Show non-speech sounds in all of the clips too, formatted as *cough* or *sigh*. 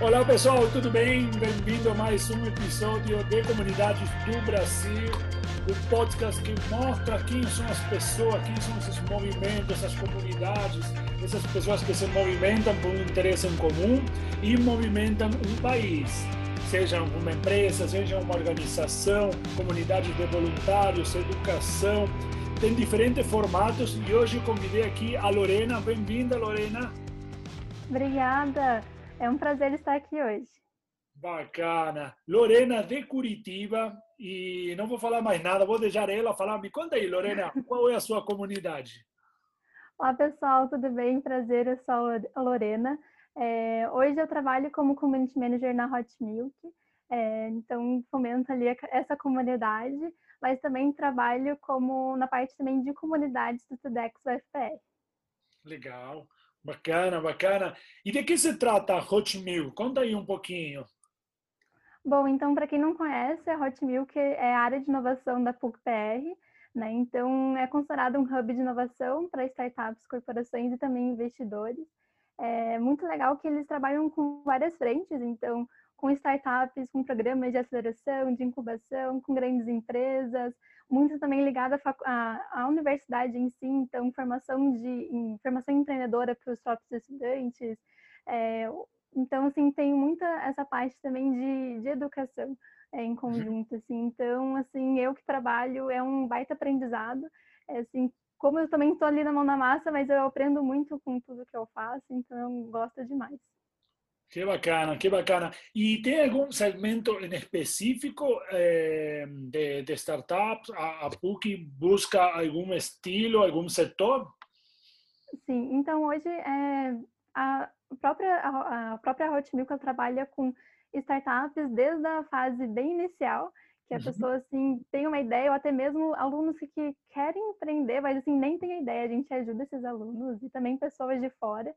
Olá pessoal, tudo bem? Bem-vindo a mais um episódio de Comunidades do Brasil, o podcast que mostra quem são as pessoas, quem são esses movimentos, essas comunidades, essas pessoas que se movimentam por um interesse em comum e movimentam um país. Seja uma empresa, seja uma organização, comunidade de voluntários, educação, tem diferentes formatos e hoje convidei aqui a Lorena. Bem-vinda, Lorena. Obrigada. É um prazer estar aqui hoje. Bacana. Lorena de Curitiba, e não vou falar mais nada, vou deixar ela falar. Me conta aí, Lorena, *laughs* qual é a sua comunidade? Olá, pessoal, tudo bem? Prazer, eu sou a Lorena. É, hoje eu trabalho como Community Manager na Hot Milk, é, então fomento ali essa comunidade, mas também trabalho como na parte também de comunidades do TEDx UFPR. Legal. Bacana, bacana. E de que se trata a Hot Milk? Conta aí um pouquinho. Bom, então, para quem não conhece, a Hot Milk é a área de inovação da PUC-PR, né? Então, é considerado um hub de inovação para startups, corporações e também investidores. É muito legal que eles trabalham com várias frentes, então, com startups, com programas de aceleração, de incubação, com grandes empresas, muito também ligada à, à universidade em si, então formação de formação empreendedora para os próprios estudantes. É, então, assim, tem muita essa parte também de, de educação é, em uhum. conjunto, assim. Então, assim, eu que trabalho é um baita aprendizado. É, assim, como eu também estou ali na mão da massa, mas eu aprendo muito com tudo que eu faço, então eu gosto demais. Que bacana, que bacana. E tem algum segmento em específico eh, de, de, startups? A, a PUC busca algum estilo, algum setor? Sim, então hoje é, a própria, a, a própria Hotmilk trabalha com startups desde a fase bem inicial, que a uhum. pessoa assim tem uma ideia, ou até mesmo alunos que, que querem empreender, mas assim nem tem ideia, a gente ajuda esses alunos e também pessoas de fora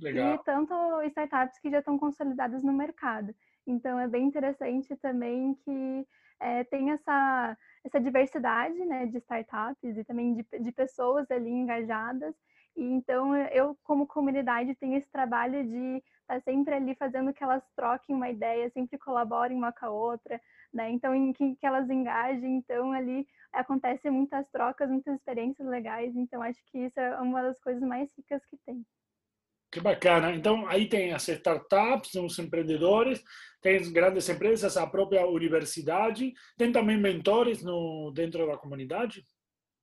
Legal. e tanto startups que já estão consolidadas no mercado. Então é bem interessante também que é, tem essa, essa diversidade né, de startups e também de, de pessoas ali engajadas. E então eu, como comunidade, tenho esse trabalho de estar sempre ali fazendo que elas troquem uma ideia, sempre colaborem uma com a outra, né? Então, em que, que elas engajem, então ali acontecem muitas trocas, muitas experiências legais. Então, acho que isso é uma das coisas mais ricas que tem. Que bacana. Então, aí tem as startups, os empreendedores, tem as grandes empresas, a própria universidade, tem também mentores no, dentro da comunidade?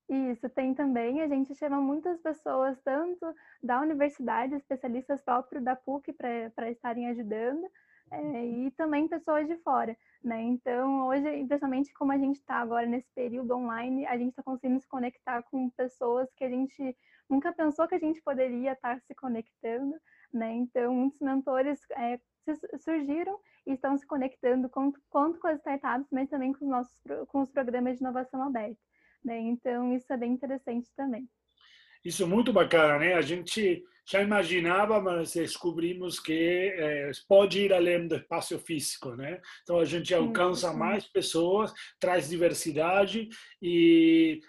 Isso, tem também. A gente chama muitas pessoas, tanto da universidade, especialistas próprios da PUC, para estarem ajudando, é, e também pessoas de fora. Né? Então, hoje, principalmente como a gente está agora nesse período online, a gente está conseguindo se conectar com pessoas que a gente nunca pensou que a gente poderia estar se conectando, né? Então, muitos mentores é, surgiram e estão se conectando quanto, quanto com as startups, mas também com os nossos com os programas de inovação aberta, né? Então, isso é bem interessante também. Isso é muito bacana, né? A gente já imaginava, mas descobrimos que é, pode ir além do espaço físico, né? Então a gente alcança mais pessoas, traz diversidade e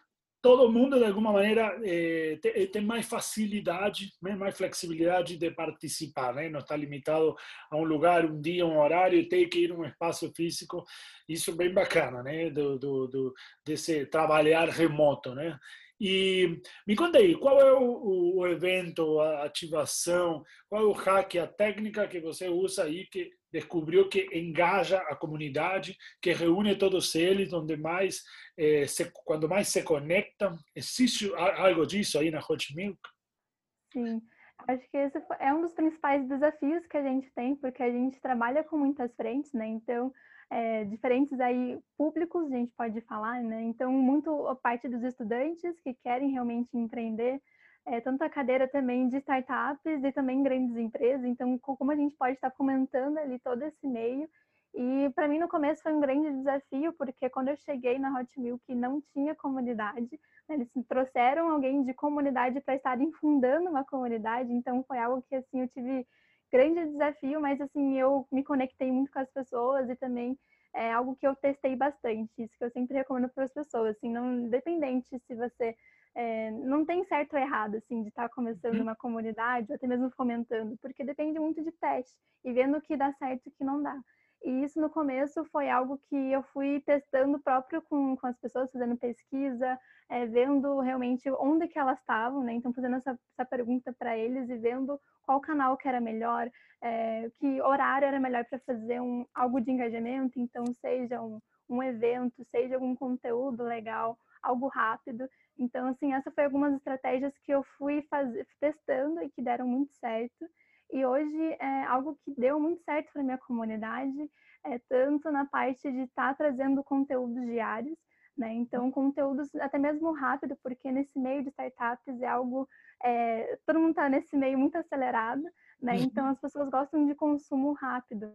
todo mundo, de alguma maneira, eh, tem mais facilidade, né, mais flexibilidade de participar, né? não está limitado a um lugar, um dia, um horário, tem que ir a um espaço físico. Isso é bem bacana, né? do, do, do desse trabalhar remoto. Né? E me conta aí, qual é o, o, evento, a ativação, qual é o hack, a técnica que você usa aí que descobriu que engaja a comunidade, que reúne todos eles, onde mais eh, se, quando mais se conectam. Existe algo disso aí na Hot Milk? Sim, acho que esse é um dos principais desafios que a gente tem, porque a gente trabalha com muitas frentes, né? Então é, diferentes aí públicos, a gente pode falar, né? Então, muito a parte dos estudantes que querem realmente empreender, é, tanto a cadeira também de startups e também grandes empresas. Então, como a gente pode estar comentando ali todo esse meio. E para mim, no começo, foi um grande desafio, porque quando eu cheguei na Hot Milk, não tinha comunidade. Né? Eles trouxeram alguém de comunidade para estarem fundando uma comunidade. Então, foi algo que, assim, eu tive grande desafio, mas assim, eu me conectei muito com as pessoas e também é algo que eu testei bastante, isso que eu sempre recomendo para as pessoas, assim, não independente se você é, não tem certo ou errado, assim, de estar tá começando uhum. uma comunidade, ou até mesmo fomentando, porque depende muito de teste e vendo o que dá certo e o que não dá. E isso no começo foi algo que eu fui testando próprio com, com as pessoas, fazendo pesquisa, é, vendo realmente onde que elas estavam, né? Então fazendo essa, essa pergunta para eles e vendo qual canal que era melhor, é, que horário era melhor para fazer um, algo de engajamento, então seja um, um evento, seja algum conteúdo legal, algo rápido. Então, assim, essa foi algumas estratégias que eu fui fazer, testando e que deram muito certo. E hoje é algo que deu muito certo para minha comunidade, é tanto na parte de estar tá trazendo conteúdos diários, né? Então, conteúdos até mesmo rápido, porque nesse meio de startups é algo, é, todo mundo está nesse meio muito acelerado, né? Uhum. Então, as pessoas gostam de consumo rápido.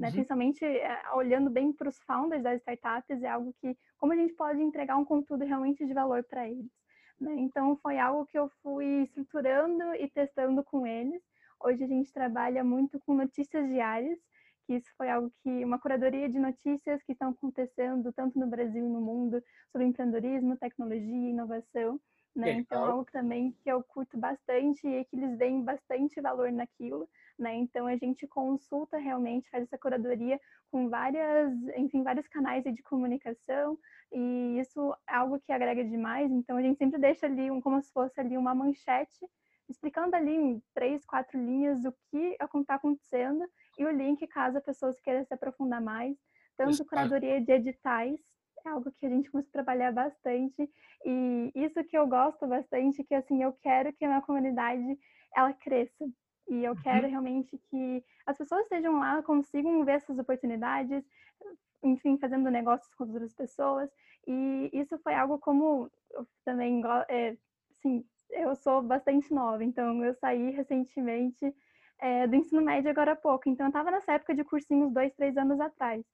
Né? Uhum. Principalmente é, olhando bem para os founders das startups, é algo que, como a gente pode entregar um conteúdo realmente de valor para eles. Né? Então, foi algo que eu fui estruturando e testando com eles. Hoje a gente trabalha muito com notícias diárias, que isso foi algo que uma curadoria de notícias que estão acontecendo tanto no Brasil e no mundo sobre empreendedorismo, tecnologia e inovação. Né? Então, algo também que eu curto bastante e que eles veem bastante valor naquilo, né? Então, a gente consulta realmente, faz essa curadoria com várias, enfim, vários canais de comunicação e isso é algo que agrega demais. Então, a gente sempre deixa ali um, como se fosse ali uma manchete explicando ali em três, quatro linhas o que está acontecendo e o link caso a pessoa queira se aprofundar mais. Tanto curadoria de editais, é algo que a gente começa a trabalhar bastante e isso que eu gosto bastante, que assim, eu quero que a minha comunidade ela cresça. E eu quero uhum. realmente que as pessoas estejam lá, consigam ver essas oportunidades, enfim, fazendo negócios com outras pessoas. E isso foi algo como eu também, é, assim, eu sou bastante nova, então eu saí recentemente é, do ensino médio agora há pouco. Então eu estava nessa época de cursinhos dois, três anos atrás.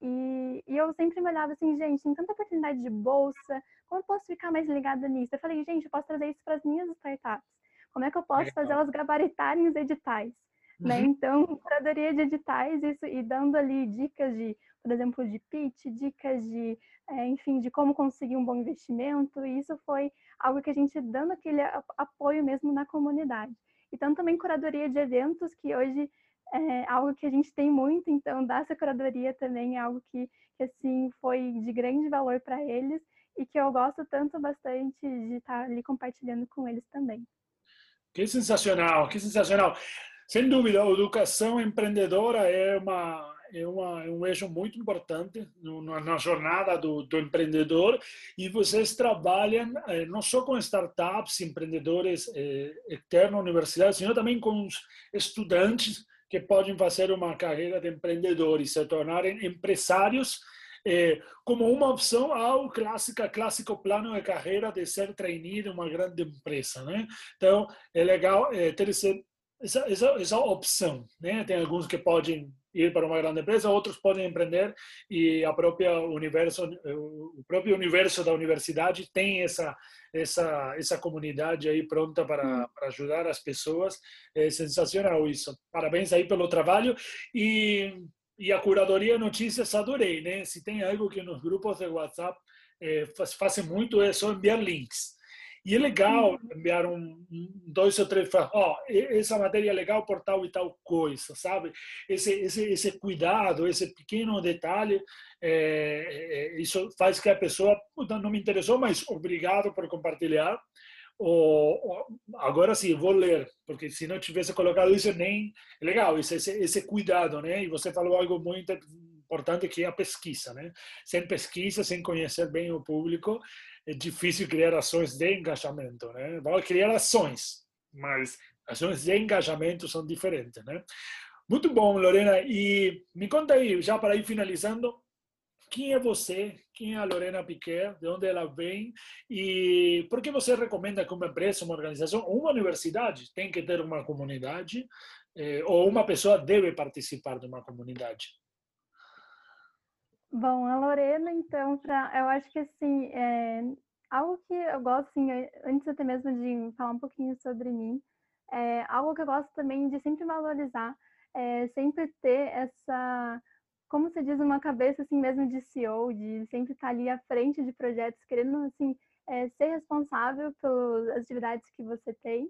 E, e, eu sempre me olhava assim, gente, tem tanta oportunidade de bolsa, como eu posso ficar mais ligada nisso? Eu falei, gente, eu posso trazer isso para as minhas startups. Como é que eu posso fazer elas gabaritarem os editais? Né? Uhum. Né? Então, *laughs* curadoria de editais isso, e dando ali dicas de, por exemplo, de pitch, dicas de, é, enfim, de como conseguir um bom investimento. E isso foi algo que a gente dando aquele apoio mesmo na comunidade. Então, também curadoria de eventos, que hoje é algo que a gente tem muito, então dar essa curadoria também é algo que, que assim, foi de grande valor para eles e que eu gosto tanto bastante de estar ali compartilhando com eles também. Que sensacional, que sensacional. Sem dúvida, a educação empreendedora é, uma, é, uma, é um eixo muito importante na, na jornada do, do, empreendedor e vocês trabalham eh, não só com startups, empreendedores eh, externos à universidade, sino também com estudantes que podem fazer uma carreira de empreendedor e se tornarem empresários é, como uma opção ao clássico plano de carreira de ser trainee de uma grande empresa. Né? Então, é legal é, ter esse, essa, essa, essa opção. Né? Tem alguns que podem ir para uma grande empresa, outros podem empreender e a própria universo, o próprio universo da universidade tem essa essa essa comunidade aí pronta para, para ajudar as pessoas. É sensacional isso. Parabéns aí pelo trabalho e e a curadoria notícias adorei, né? Se tem algo que nos grupos de WhatsApp é, faz, fazem muito é só enviar links. E é legal enviar um, dois ou três, ó, oh, essa matéria é legal por tal e tal coisa, sabe? Esse esse esse cuidado, esse pequeno detalhe, é, isso faz que a pessoa, não me interessou, mas obrigado por compartilhar ou, agora sim, vou ler, porque se não tivesse colocado isso, nem. É legal, esse, esse, esse cuidado, né? E você falou algo muito importante que é a pesquisa, né? Sem pesquisa, sem conhecer bem o público, é difícil criar ações de engajamento, né? Vamos criar ações, mas ações de engajamento são diferentes, né? Muito bom, Lorena. E me conta aí, já para ir finalizando, quem é você, quem é a Lorena Piquet, de onde ela vem e por que você recomenda que uma empresa, uma organização uma universidade tem que ter uma comunidade eh, ou uma pessoa deve participar de uma comunidade? Bom, a Lorena, então, pra, eu acho que assim, é, algo que eu gosto, assim, antes até mesmo de falar um pouquinho sobre mim, é, algo que eu gosto também de sempre valorizar, é sempre ter essa como você diz, uma cabeça assim mesmo de CEO, de sempre estar ali à frente de projetos, querendo assim é, ser responsável pelas atividades que você tem,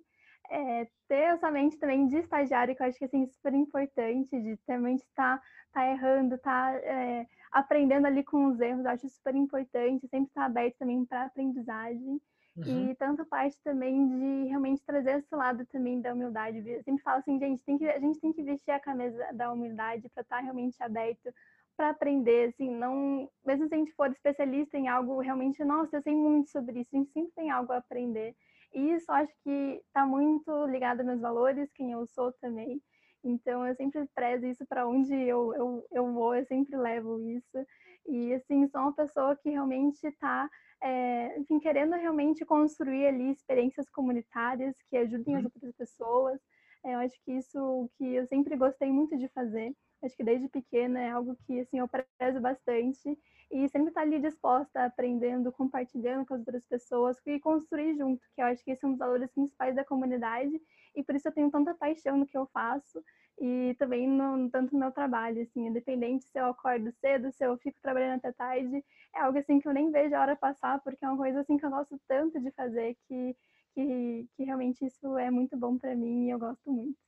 é, ter essa mente também de estagiário, que eu acho que assim, é super importante, de também estar tá, tá errando, tá é, aprendendo ali com os erros, eu acho super importante, sempre estar tá aberto também para aprendizagem. Uhum. E tanto parte também de realmente trazer esse lado também da humildade. Eu sempre falo assim, gente, tem que, a gente tem que vestir a camisa da humildade para estar tá realmente aberto para aprender, assim, não, mesmo se a gente for especialista em algo realmente, nossa, eu sei muito sobre isso, a gente sempre tem algo a aprender. E isso acho que está muito ligado aos meus valores, quem eu sou também. Então eu sempre prezo isso para onde eu, eu, eu vou, eu sempre levo isso. E assim, sou uma pessoa que realmente está é, enfim, querendo realmente construir ali experiências comunitárias que ajudem as uhum. outras pessoas. É, eu acho que isso que eu sempre gostei muito de fazer. Acho que desde pequena é algo que assim eu prezo bastante e sempre estar tá ali disposta, aprendendo, compartilhando com as outras pessoas e construir junto, que eu acho que esse é um dos valores principais da comunidade e por isso eu tenho tanta paixão no que eu faço e também no, tanto no meu trabalho, assim, independente se eu acordo cedo, se eu fico trabalhando até tarde, é algo assim que eu nem vejo a hora passar, porque é uma coisa assim que eu gosto tanto de fazer que, que, que realmente isso é muito bom para mim e eu gosto muito.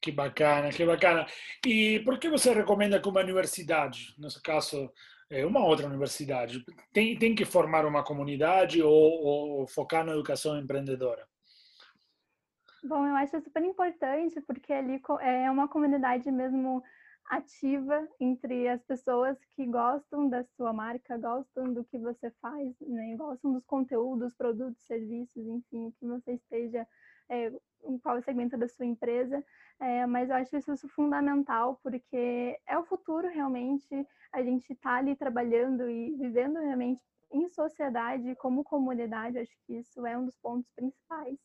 Que bacana, que bacana. E por que você recomenda que uma universidade, nesse caso, é uma outra universidade, tem, tem que formar uma comunidade ou, ou focar na educação empreendedora? Bom, eu acho super importante, porque ali é uma comunidade mesmo ativa entre as pessoas que gostam da sua marca, gostam do que você faz, né? gostam dos conteúdos, produtos, serviços, enfim, que você esteja, é, em qual segmento da sua empresa. É, mas eu acho isso fundamental, porque é o futuro realmente, a gente está ali trabalhando e vivendo realmente em sociedade, como comunidade, acho que isso é um dos pontos principais.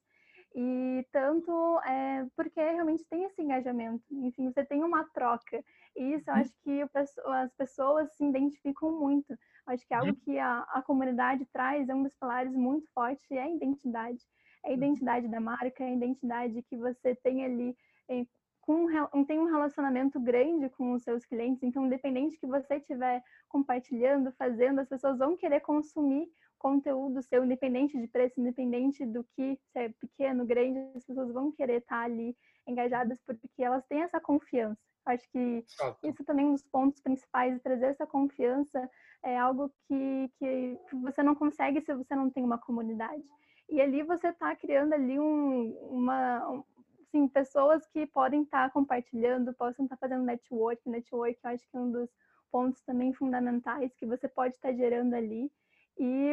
E tanto é, porque realmente tem esse engajamento, enfim, você tem uma troca. E isso eu uhum. acho que as pessoas se identificam muito. Acho que é algo uhum. que a, a comunidade traz, é um dos pilares muito fortes, é a identidade. É a identidade da marca, é a identidade que você tem ali é, com, tem um relacionamento grande com os seus clientes, então, independente que você estiver compartilhando, fazendo, as pessoas vão querer consumir conteúdo seu, independente de preço, independente do que, se é pequeno, grande, as pessoas vão querer estar ali engajadas porque elas têm essa confiança. Acho que isso também é um dos pontos principais, trazer essa confiança é algo que, que você não consegue se você não tem uma comunidade. E ali você está criando ali um, uma, assim, pessoas que podem estar compartilhando, possam estar fazendo network. Network eu acho que é um dos pontos também fundamentais que você pode estar gerando ali. E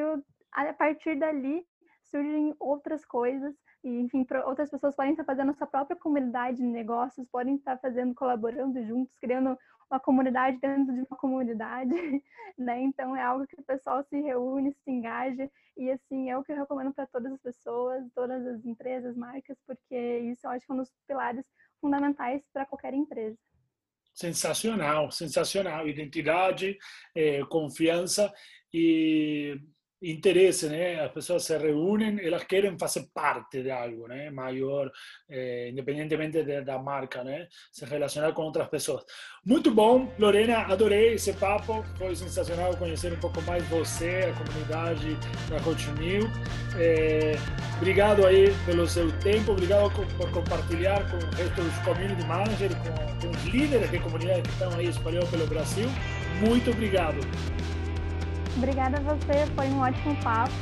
a partir dali surgem outras coisas, e, enfim, outras pessoas podem estar fazendo a sua própria comunidade de negócios, podem estar fazendo, colaborando juntos, criando uma comunidade dentro de uma comunidade, *laughs* né? Então é algo que o pessoal se reúne, se engaja e assim é o que eu recomendo para todas as pessoas, todas as empresas, marcas, porque isso eu acho que é um dos pilares fundamentais para qualquer empresa. Sensacional, sensacional. Identidade, eh, confiança e interesse, né? As pessoas se reúnem, elas querem fazer parte de algo, né? Maior, eh, independentemente de, da marca, né? Se relacionar com outras pessoas. Muito bom, Lorena, adorei esse papo. Foi sensacional conhecer um pouco mais você, a comunidade da Coach. Eh, obrigado aí pelo seu tempo, obrigado por compartilhar com o resto dos community managers, com, com os líderes de comunidade que estão aí espalhados pelo Brasil. Muito obrigado. Obrigada a você, foi um ótimo papo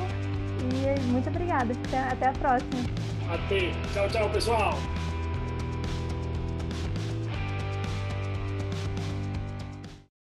e muito obrigada. Até a próxima. Até. Tchau, tchau, pessoal.